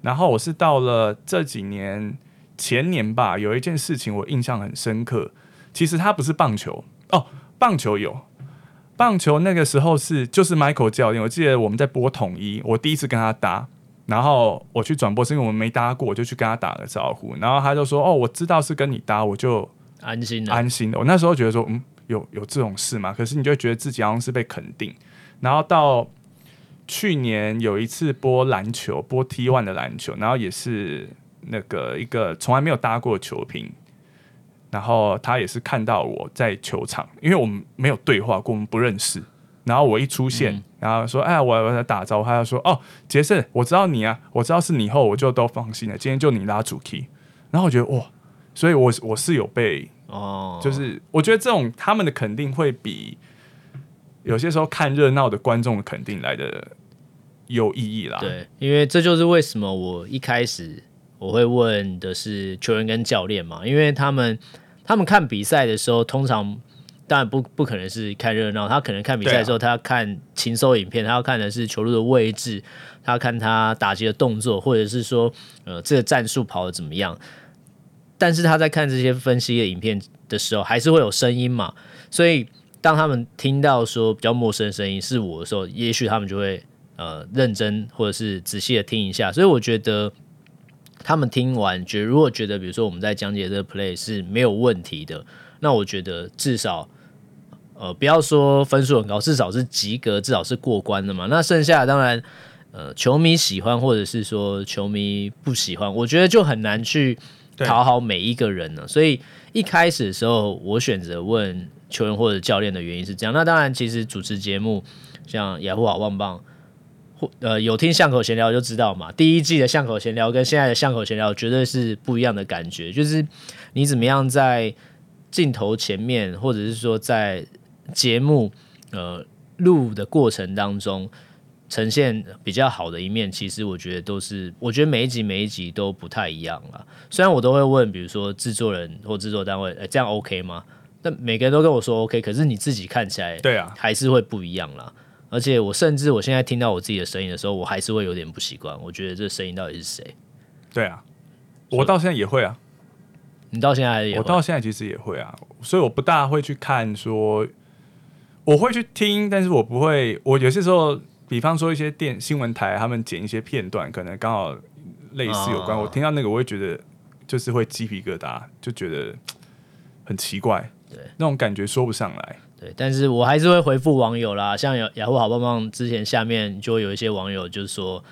然后我是到了这几年前年吧，有一件事情我印象很深刻。其实他不是棒球哦，棒球有。棒球那个时候是就是 Michael 教练，我记得我们在播统一，我第一次跟他搭，然后我去转播，是因为我们没搭过，我就去跟他打个招呼，然后他就说：“哦，我知道是跟你搭，我就安心了，安心了。”我那时候觉得说：“嗯，有有这种事嘛？”可是你就觉得自己好像是被肯定。然后到去年有一次播篮球，播 T one 的篮球，然后也是那个一个从来没有搭过球评。然后他也是看到我在球场，因为我们没有对话过，我们不认识。然后我一出现，嗯、然后说：“哎，我我在打招呼。”他就说：“哦，杰森，我知道你啊，我知道是你后，我就都放心了。今天就你拉主 key。”然后我觉得哇，所以我我是有被哦，就是我觉得这种他们的肯定会比有些时候看热闹的观众的肯定来的有意义啦。对，因为这就是为什么我一开始我会问的是球员跟教练嘛，因为他们。他们看比赛的时候，通常当然不不可能是看热闹，他可能看比赛的时候，他要看情搜影片，他要看的是球路的位置，他要看他打击的动作，或者是说，呃，这个战术跑得怎么样。但是他在看这些分析的影片的时候，还是会有声音嘛，所以当他们听到说比较陌生的声音是我的时候，也许他们就会呃认真或者是仔细的听一下。所以我觉得他们听完，觉得如果觉得比如说我们在讲解这个 play 是没有问题的，那我觉得至少呃不要说分数很高，至少是及格，至少是过关的嘛。那剩下的当然。呃，球迷喜欢或者是说球迷不喜欢，我觉得就很难去讨好每一个人了。所以一开始的时候，我选择问球员或者教练的原因是这样。那当然，其实主持节目像雅虎好棒棒，或呃有听巷口闲聊就知道嘛。第一季的巷口闲聊跟现在的巷口闲聊绝对是不一样的感觉，就是你怎么样在镜头前面，或者是说在节目呃录的过程当中。呈现比较好的一面，其实我觉得都是，我觉得每一集每一集都不太一样了。虽然我都会问，比如说制作人或制作单位，欸，这样 OK 吗？但每个人都跟我说 OK，可是你自己看起来，对啊，还是会不一样啦。而且我甚至我现在听到我自己的声音的时候，我还是会有点不习惯。我觉得这声音到底是谁？对啊，我到现在也会啊。你到现在也会？我到现在其实也会啊，所以我不大会去看说，我会去听，但是我不会，我有些时候。比方说一些电新闻台，他们剪一些片段，可能刚好类似有关。Oh. 我听到那个，我会觉得就是会鸡皮疙瘩，就觉得很奇怪。对，那种感觉说不上来。对，但是我还是会回复网友啦。像雅雅虎好棒棒之前下面就会有一些网友就是说，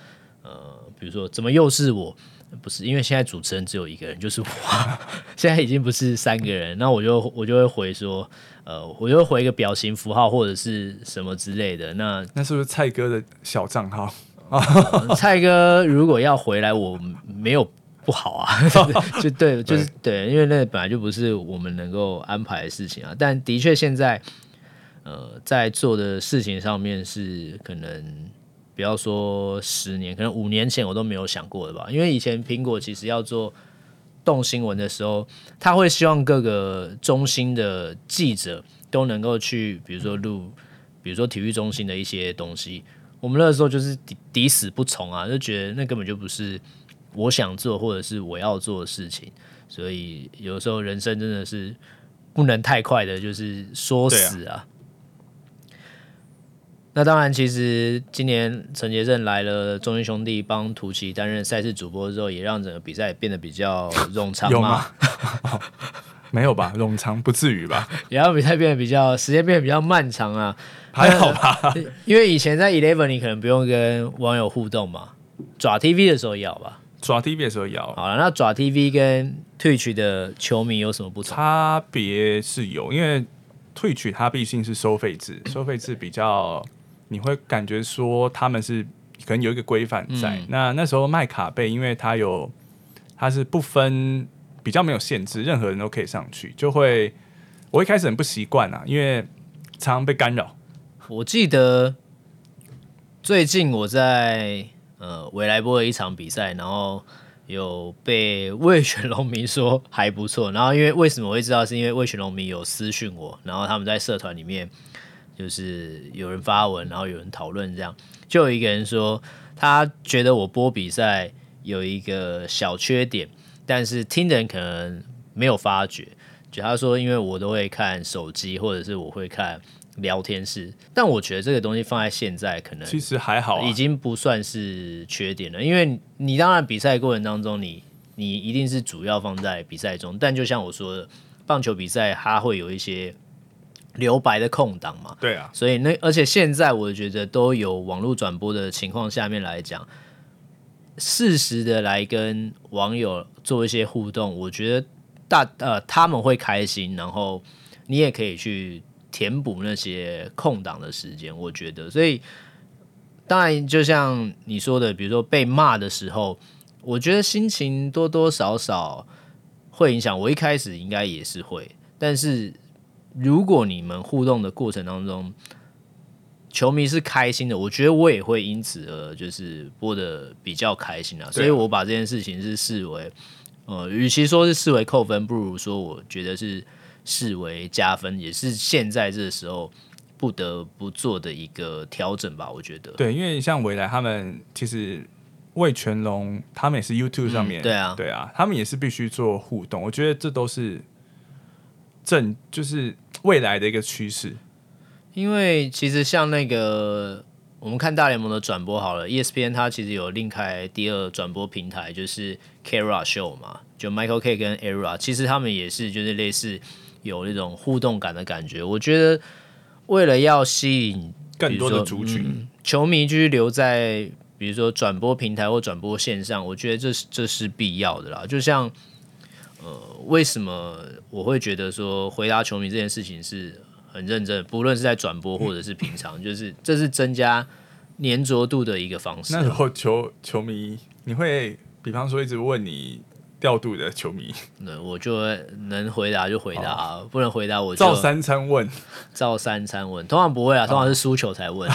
呃，比如说怎么又是我？不是，因为现在主持人只有一个人，就是我。现在已经不是三个人，那我就我就会回说。呃，我就回一个表情符号或者是什么之类的。那那是不是蔡哥的小账号？呃，蔡哥如果要回来，我没有不好啊，就对，就是对，因为那本来就不是我们能够安排的事情啊。但的确，现在呃，在做的事情上面是可能，不要说十年，可能五年前我都没有想过的吧。因为以前苹果其实要做。动新闻的时候，他会希望各个中心的记者都能够去，比如说录，比如说体育中心的一些东西。我们那个时候就是抵抵死不从啊，就觉得那根本就不是我想做或者是我要做的事情。所以有时候人生真的是不能太快的，就是说死啊。那当然，其实今年陈杰正来了，中英兄弟帮图奇担任赛事主播之后，也让整个比赛变得比较冗长吗？有吗？没有吧，冗长不至于吧？也让比赛变得比较时间变得比较漫长啊，还好吧？因为以前在 Eleven 你可能不用跟网友互动嘛，爪 TV 的时候要吧？爪 TV 的时候要。好了，那爪 TV 跟 Twitch 的球迷有什么不同？差别是有，因为 Twitch 它毕竟是收费制，收费制比较。你会感觉说他们是可能有一个规范在。嗯、那那时候卖卡贝，因为它有它是不分比较没有限制，任何人都可以上去，就会我一开始很不习惯啊，因为常常被干扰。我记得最近我在呃未来播的一场比赛，然后有被味全农民说还不错，然后因为为什么我会知道，是因为味全农民有私讯我，然后他们在社团里面。就是有人发文，然后有人讨论，这样就有一个人说，他觉得我播比赛有一个小缺点，但是听的人可能没有发觉。就他说，因为我都会看手机，或者是我会看聊天室，但我觉得这个东西放在现在可能其实还好，已经不算是缺点了。因为你当然比赛过程当中，你你一定是主要放在比赛中，但就像我说的，棒球比赛它会有一些。留白的空档嘛，对啊，所以那而且现在我觉得都有网络转播的情况下面来讲，适时的来跟网友做一些互动，我觉得大呃他们会开心，然后你也可以去填补那些空档的时间，我觉得，所以当然就像你说的，比如说被骂的时候，我觉得心情多多少少会影响。我一开始应该也是会，但是。如果你们互动的过程当中，球迷是开心的，我觉得我也会因此而就是播的比较开心啊。所以我把这件事情是视为，呃，与其说是视为扣分，不如说我觉得是视为加分，也是现在这时候不得不做的一个调整吧。我觉得，对，因为像未来他们其实魏全龙他们也是 YouTube 上面，嗯、对啊，对啊，他们也是必须做互动。我觉得这都是正，就是未来的一个趋势。因为其实像那个我们看大联盟的转播好了，ESPN 它其实有另开第二转播平台，就是 Kara Show 嘛，就 Michael K 跟 Era，其实他们也是就是类似有那种互动感的感觉。我觉得为了要吸引更多的族群、嗯、球迷继续留在。比如说转播平台或转播线上，我觉得这是这是必要的啦。就像呃，为什么我会觉得说回答球迷这件事情是很认真，不论是在转播或者是平常，嗯、就是这是增加粘着度的一个方式。那时候球球迷，你会比方说一直问你。调度的球迷，那我就能回答就回答，哦、不能回答我就照三餐问，照三餐问。通常不会啊，通常是输球才问。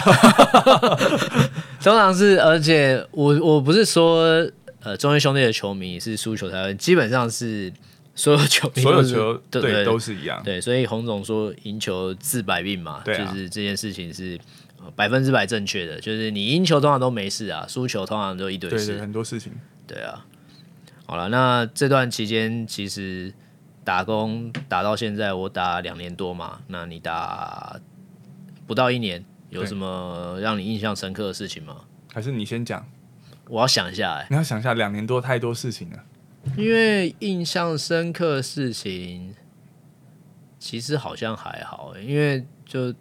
通常是，而且我我不是说呃中信兄弟的球迷是输球才问，基本上是所有球迷，所有球对，都是一样。对，所以洪总说赢球治百病嘛，就是这件事情是百分之百正确的。就是你赢球通常都没事啊，输球通常都一堆事，很多事情。对啊。好了，那这段期间其实打工打到现在，我打两年多嘛。那你打不到一年，有什么让你印象深刻的事情吗？还是你先讲？我要想一下，哎，你要想一下，两年多太多事情了。因为印象深刻的事情，其实好像还好，因为就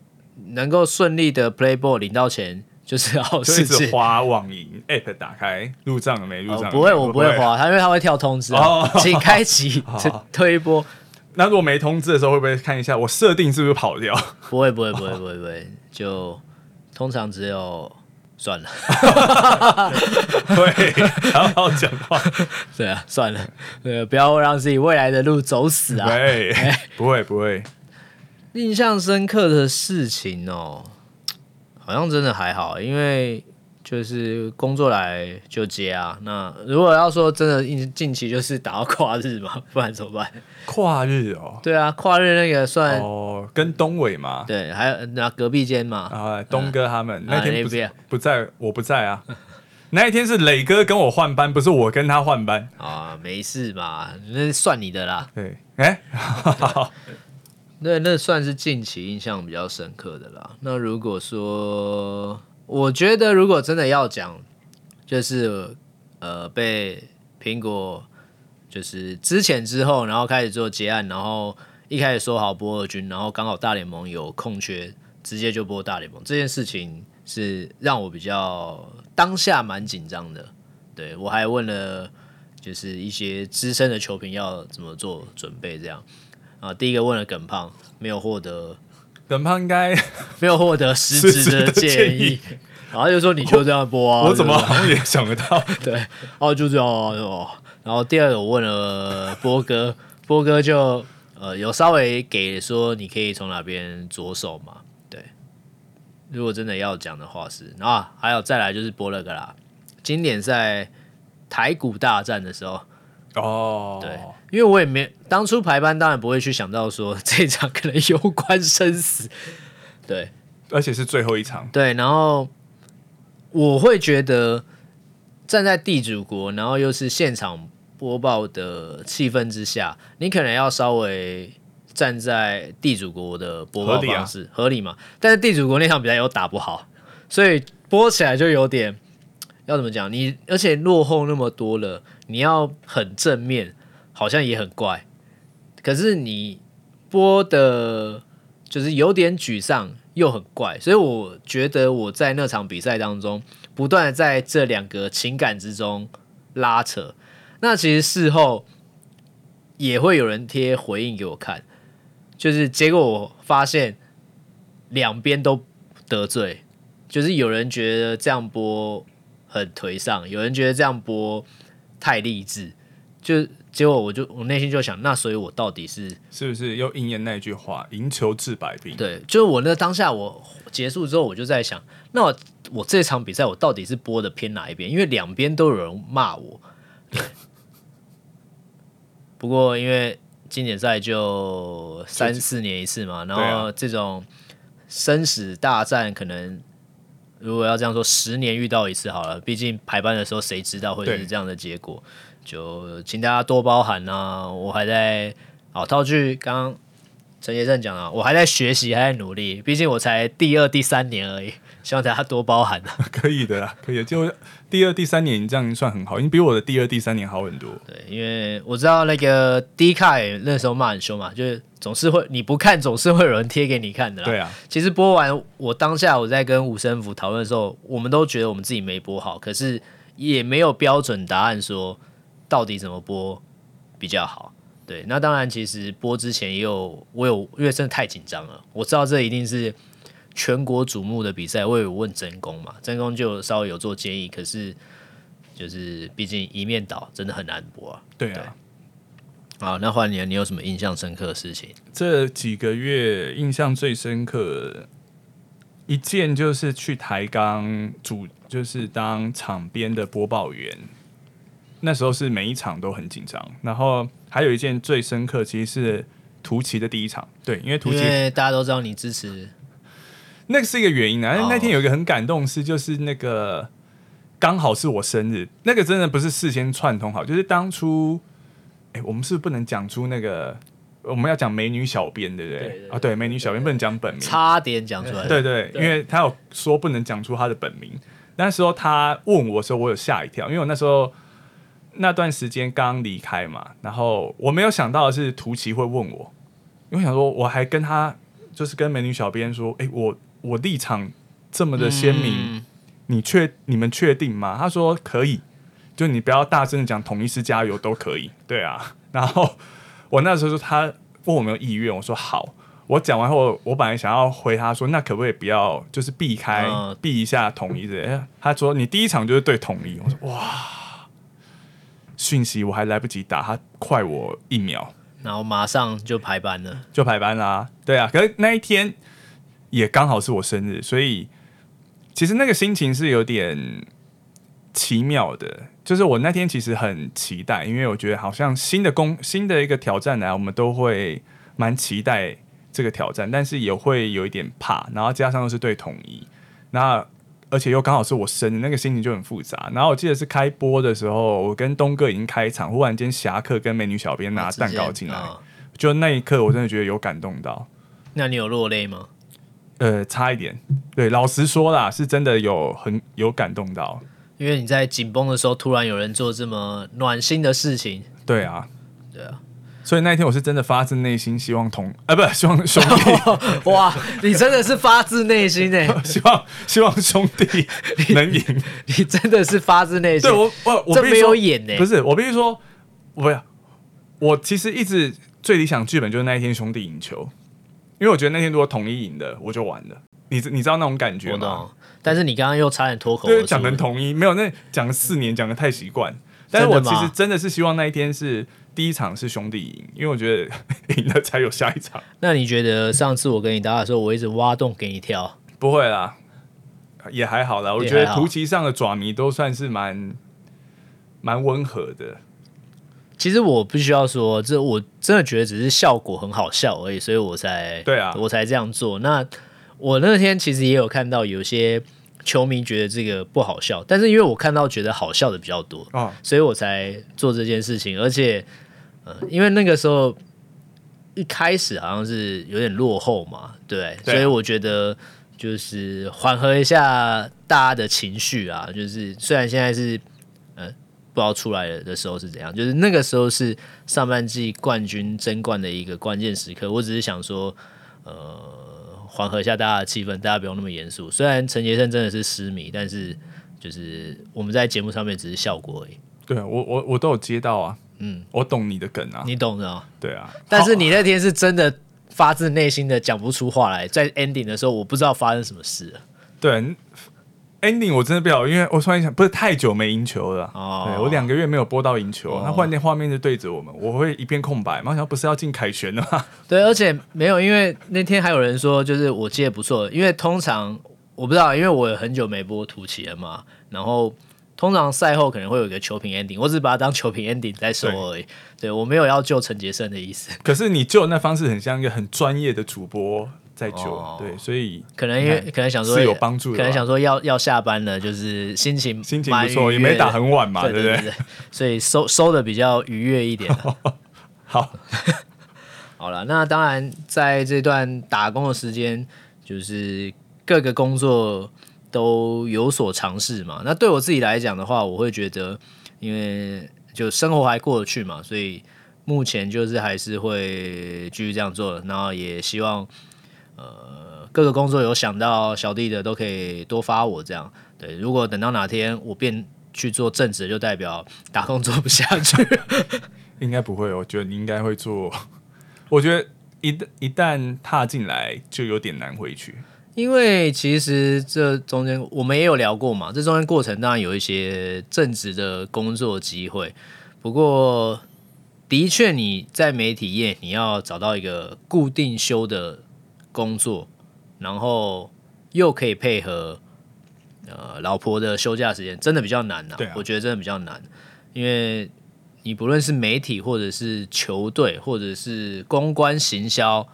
能够顺利的 play ball 领到钱。就是好事情。滑网银 app 打开入账了没？入账、哦、不会，我不会花，它因为它会跳通知，哦、请开启 推波。那如果没通知的时候，会不会看一下我设定是不是跑掉？不会，不会，不会，不会，不会，就通常只有算了。对，好好讲话。对啊，算了，对，不要让自己未来的路走死啊。对，不会，不会。印象深刻的事情哦。好像真的还好，因为就是工作来就接啊。那如果要说真的，近近期就是打到跨日嘛，不然怎么办？跨日哦，对啊，跨日那个算哦，跟东伟嘛，对，还有那隔壁间嘛，啊，东哥他们、嗯、那天不在，啊、不在，我不在啊。那一天是磊哥跟我换班，不是我跟他换班啊，没事嘛，那算你的啦。对，哎、欸。那，那算是近期印象比较深刻的啦。那如果说，我觉得如果真的要讲，就是呃，被苹果就是之前之后，然后开始做结案，然后一开始说好播二军，然后刚好大联盟有空缺，直接就播大联盟这件事情，是让我比较当下蛮紧张的。对，我还问了，就是一些资深的球评要怎么做准备，这样。啊，第一个问了耿胖，没有获得，耿胖应该 没有获得实质的建议，然后就说你就这样播啊，我，怎么好像也想得到，对，然后就这样哦，然后第二个我问了波哥，波哥就呃有稍微给说你可以从哪边着手嘛，对，如果真的要讲的话是，啊，还有再来就是播了个啦，经典赛台股大战的时候。哦，对，因为我也没当初排班，当然不会去想到说这一场可能攸关生死，对，而且是最后一场，对，然后我会觉得站在地主国，然后又是现场播报的气氛之下，你可能要稍微站在地主国的播报方式合理啊，合理嘛，但是地主国那场比赛又打不好，所以播起来就有点要怎么讲，你而且落后那么多了。你要很正面，好像也很怪。可是你播的，就是有点沮丧，又很怪。所以我觉得我在那场比赛当中，不断的在这两个情感之中拉扯。那其实事后也会有人贴回应给我看，就是结果我发现两边都得罪，就是有人觉得这样播很颓丧，有人觉得这样播。太励志，就结果我就我内心就想，那所以我到底是是不是又应验那句话“赢球治百病”？对，就是我那当下我结束之后，我就在想，那我，我这场比赛我到底是播的偏哪一边？因为两边都有人骂我。不过因为经典赛就三四年一次嘛，然后这种生死大战可能。如果要这样说，十年遇到一次好了，毕竟排班的时候谁知道会是这样的结果？就请大家多包涵啊！我还在，哦套句刚刚陈杰胜讲啊，我还在学习，还在努力，毕竟我才第二、第三年而已。希望大家多包涵啊！可以的啦，可以的。就第二、第三年，你这样算很好，你比我的第二、第三年好很多。对，因为我知道那个 D 卡那时候骂很凶嘛，就是总是会你不看，总是会有人贴给你看的。对啊。其实播完，我当下我在跟吴生福讨论的时候，我们都觉得我们自己没播好，可是也没有标准答案说到底怎么播比较好。对，那当然，其实播之前也有我有，因为真的太紧张了，我知道这一定是。全国瞩目的比赛，我有问真功嘛？真功就稍微有做建议，可是就是毕竟一面倒，真的很难播啊。对啊。好，那换你，你有什么印象深刻的事情？这几个月印象最深刻一件就是去台钢主，就是当场边的播报员。那时候是每一场都很紧张，然后还有一件最深刻，其实是图奇的第一场。对，因为图奇，大家都知道你支持。那个是一个原因啊，那天有一个很感动的事，就是那个刚好是我生日，那个真的不是事先串通好，就是当初，哎，我们是不，是不能讲出那个我们要讲美女小编，对不对？对对对啊，对，美女小编不能讲本名，差点讲出来，对对，对，因为他有说不能讲出他的本名。那时候他问我的时候，我有吓一跳，因为我那时候那段时间刚离开嘛，然后我没有想到的是图奇会问我，因为我想说我还跟他就是跟美女小编说，哎，我。我立场这么的鲜明，嗯、你确你们确定吗？他说可以，就你不要大声的讲统一狮加油都可以，对啊。然后我那时候说他问我有没有意愿，我说好。我讲完后，我本来想要回他说，那可不可以不要就是避开、嗯、避一下统一的？他说你第一场就是对统一，我说哇，讯息我还来不及打，他快我一秒，然后马上就排班了，就排班啦、啊。对啊，可是那一天。也刚好是我生日，所以其实那个心情是有点奇妙的。就是我那天其实很期待，因为我觉得好像新的工、新的一个挑战来，我们都会蛮期待这个挑战，但是也会有一点怕。然后加上又是对统一，那而且又刚好是我生日，那个心情就很复杂。然后我记得是开播的时候，我跟东哥已经开场，忽然间侠客跟美女小编拿蛋糕进来，啊、就那一刻我真的觉得有感动到。那你有落泪吗？呃，差一点。对，老实说啦，是真的有很有感动到，因为你在紧绷的时候，突然有人做这么暖心的事情。对啊，对啊，所以那一天我是真的发自内心希望同，啊，不是希望兄弟。哇，你真的是发自内心哎，希望希望兄弟能赢，你，真的是发自内心。对我我我这没有演呢，不是我必须说，不要，我其实一直最理想剧本就是那一天兄弟赢球。因为我觉得那天如果统一赢的，我就完了。你你知道那种感觉吗？但是你刚刚又差点脱口，对，讲成统一没有，那讲了四年，讲的太习惯。但是我其实真的是希望那一天是第一场是兄弟赢，因为我觉得赢了才有下一场。那你觉得上次我跟你打的时候，我一直挖洞给你跳？不会啦，也还好啦。我觉得图奇上的爪迷都算是蛮蛮温和的。其实我不需要说，这我真的觉得只是效果很好笑而已，所以我才对啊，我才这样做。那我那天其实也有看到有些球迷觉得这个不好笑，但是因为我看到觉得好笑的比较多，哦，所以我才做这件事情。而且，呃，因为那个时候一开始好像是有点落后嘛，对，对啊，所以我觉得就是缓和一下大家的情绪啊，就是虽然现在是呃。不知道出来的时候是怎样，就是那个时候是上半季冠军争冠的一个关键时刻。我只是想说，呃，缓和一下大家的气氛，大家不用那么严肃。虽然陈杰生真的是失迷，但是就是我们在节目上面只是效果而已。对啊，我我我都有接到啊，嗯，我懂你的梗啊，你懂的啊，对啊。但是你那天是真的发自内心的讲不出话来，在 ending 的时候，我不知道发生什么事了。对。Ending 我真的不好，因为我突然想，不是太久没赢球了。哦，对，我两个月没有播到赢球，那换那画面就对着我们，我会一片空白。然后想不是要进凯旋的吗？对，而且没有，因为那天还有人说，就是我接的不错。因为通常我不知道，因为我很久没播图奇了嘛。然后通常赛后可能会有一个球评 ending，我只是把它当球评 ending 在说而已。对，对我没有要救陈杰胜的意思。可是你救的那方式很像一个很专业的主播在救，哦、对，所以可能因为可能想说是有帮助的，可能想说要要下班了，就是心情心情不错，也没打很晚嘛，对对对，对，对，对，所以收收的比较愉悦一点。好，好了，那当然在这段打工的时间，就是各个工作。都有所尝试嘛。那对我自己来讲的话，我会觉得，因为就生活还过得去嘛，所以目前就是还是会继续这样做。然后也希望，呃，各个工作有想到小弟的都可以多发我这样。对，如果等到哪天我变去做正职，就代表打工做不下去。应该不会，我觉得你应该会做。我觉得一旦一旦踏进来，就有点难回去。因为其实这中间我们也有聊过嘛，这中间过程当然有一些正职的工作机会，不过的确你在媒体业你要找到一个固定休的工作，然后又可以配合呃老婆的休假时间，真的比较难呐。对啊，我觉得真的比较难，因为你不论是媒体或者是球队或者是公关行销。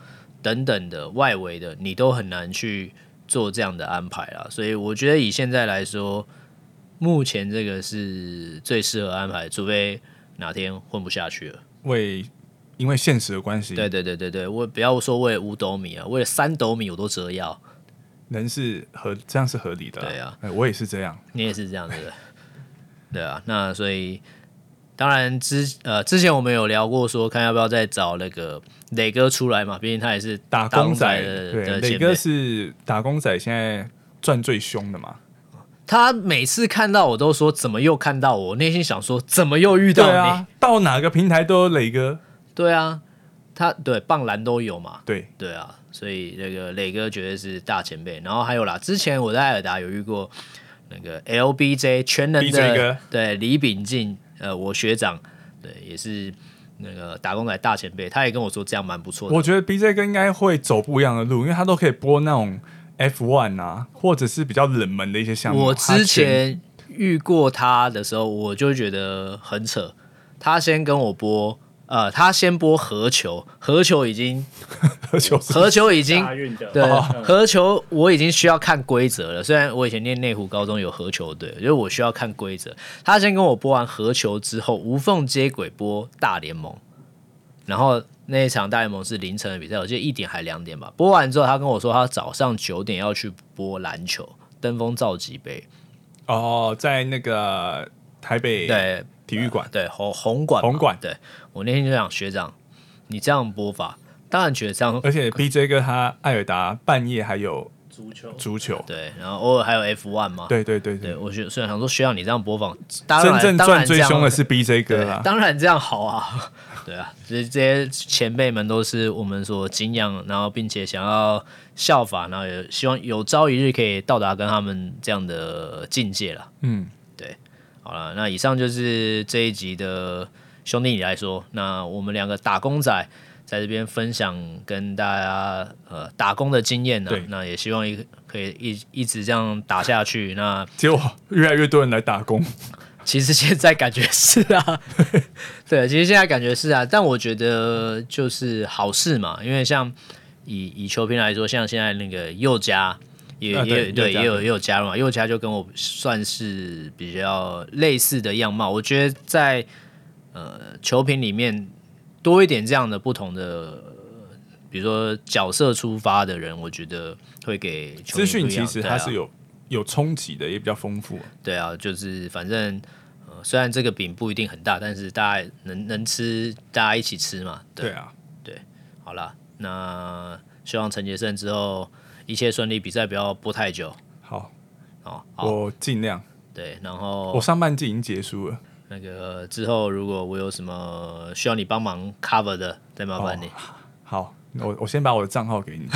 等等的外围的，你都很难去做这样的安排啦。所以我觉得以现在来说，目前这个是最适合安排，除非哪天混不下去了。为因为现实的关系，对对对对对，我不要说为了五斗米啊，为了三斗米我都折腰。人是合这样是合理的，对啊，我也是这样，你也是这样子的，对啊。那所以当然之呃之前我们有聊过说，看要不要再找那个。磊哥出来嘛，毕竟他也是打工仔的。对，磊哥是打工仔，现在赚最凶的嘛。他每次看到我都说：“怎么又看到我？”内心想说：“怎么又遇到你？”啊、到哪个平台都有磊哥。对啊，他对棒篮都有嘛。对对啊，所以那个磊哥绝对是大前辈。然后还有啦，之前我在艾尔达有遇过那个 LBJ 全能的对李秉进，呃，我学长，对，也是。那个打工仔大前辈，他也跟我说这样蛮不错的。我觉得 BJ 哥应该会走不一样的路，因为他都可以播那种 F one 啊，或者是比较冷门的一些项目。我之前遇过他的时候，我就觉得很扯。他先跟我播。呃，他先播合球，合球已经，合球，合 球已经，对，合球我已经需要看规则了。虽然我以前念内湖高中有合球队，因为我需要看规则。他先跟我播完合球之后，无缝接轨播大联盟，然后那一场大联盟是凌晨的比赛，我记得一点还两点吧。播完之后，他跟我说他早上九点要去播篮球，登峰造极杯。哦，在那个台北对。体育馆对红红馆红馆，对我那天就想学长，你这样播法，当然觉得这样。而且 BJ 哥他爱尔达半夜还有足球，足球对，然后偶尔还有 F1 嘛。对对对对，对我觉得虽然想说学长你这样播放，真正赚最凶的是 BJ 哥啊，当然这样好啊，对啊，其实这些前辈们都是我们所敬仰，然后并且想要效法，然后也希望有朝一日可以到达跟他们这样的境界了。嗯。好了，那以上就是这一集的兄弟你来说，那我们两个打工仔在这边分享跟大家呃打工的经验呢，那也希望一可以一一直这样打下去。那结果越来越多人来打工，其实现在感觉是啊，对，其实现在感觉是啊，但我觉得就是好事嘛，因为像以以球评来说，像现在那个佑家。也、啊、也对，也有也有加入嘛，佑嘉就跟我算是比较类似的样貌。我觉得在呃球评里面多一点这样的不同的，比如说角色出发的人，我觉得会给资讯其实它是有、啊、有冲击的，也比较丰富。对啊，就是反正呃虽然这个饼不一定很大，但是大家能能吃，大家一起吃嘛。对，对啊，对，好了，那希望陈杰胜之后。一切顺利，比赛不要播太久。好，好，我尽量。对，然后我上半季已经结束了。那个之后，如果我有什么需要你帮忙 cover 的，再麻烦你。哦、好，我我先把我的账号给你。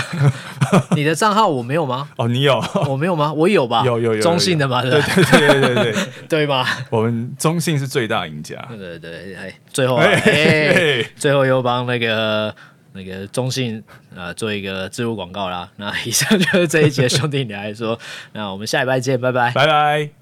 你的账号我没有吗？哦，你有？我没有吗？我有吧？有有有，有，中性的吗？对对对对对对，对吗？我们中性是最大赢家。对对对，哎，最后、啊，哎、欸，最后又帮那个。那个中信呃做一个植入广告啦，那以上就是这一节兄弟你来说，那我们下礼拜见，拜拜，拜拜。